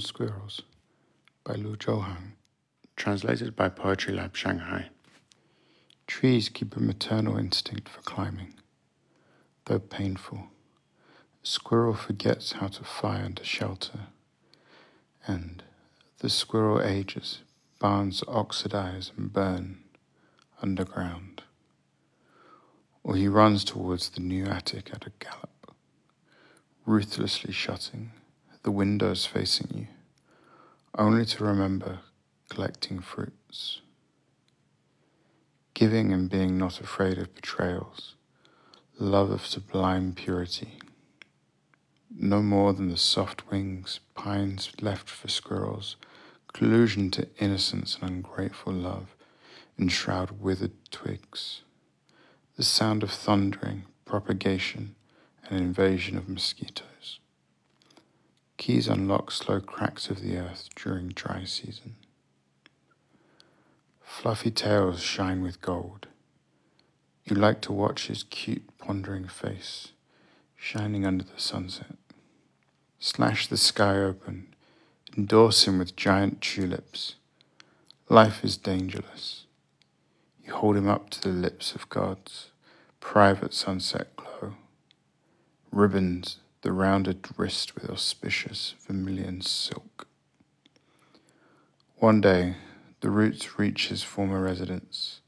Squirrels by Lu Zhouhang. Translated by Poetry Lab Shanghai. Trees keep a maternal instinct for climbing. Though painful, a squirrel forgets how to fly under shelter. And the squirrel ages, barns oxidize and burn underground. Or he runs towards the new attic at a gallop, ruthlessly shutting the windows facing you, only to remember collecting fruits. Giving and being not afraid of betrayals, love of sublime purity. No more than the soft wings pines left for squirrels, collusion to innocence and ungrateful love enshroud withered twigs. The sound of thundering, propagation, and invasion of mosquitoes. Keys unlock slow cracks of the earth during dry season. Fluffy tails shine with gold. You like to watch his cute, pondering face shining under the sunset. Slash the sky open, endorse him with giant tulips. Life is dangerous. You hold him up to the lips of God's private sunset glow. Ribbons the rounded wrist with auspicious vermilion silk. One day, the roots reach his former residence,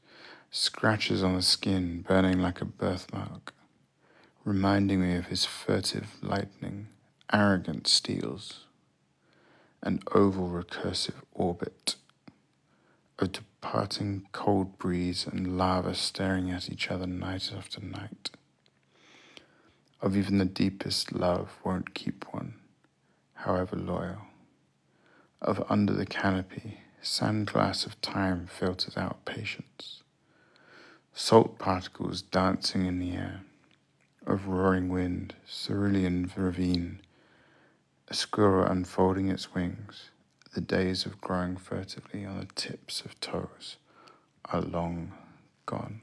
scratches on the skin burning like a birthmark, reminding me of his furtive lightning, arrogant steals, an oval recursive orbit, a departing cold breeze and lava staring at each other night after night of even the deepest love won't keep one, however loyal. Of under the canopy, sandglass of time filters out patience. Salt particles dancing in the air, of roaring wind, cerulean ravine, a squirrel unfolding its wings, the days of growing furtively on the tips of toes are long gone.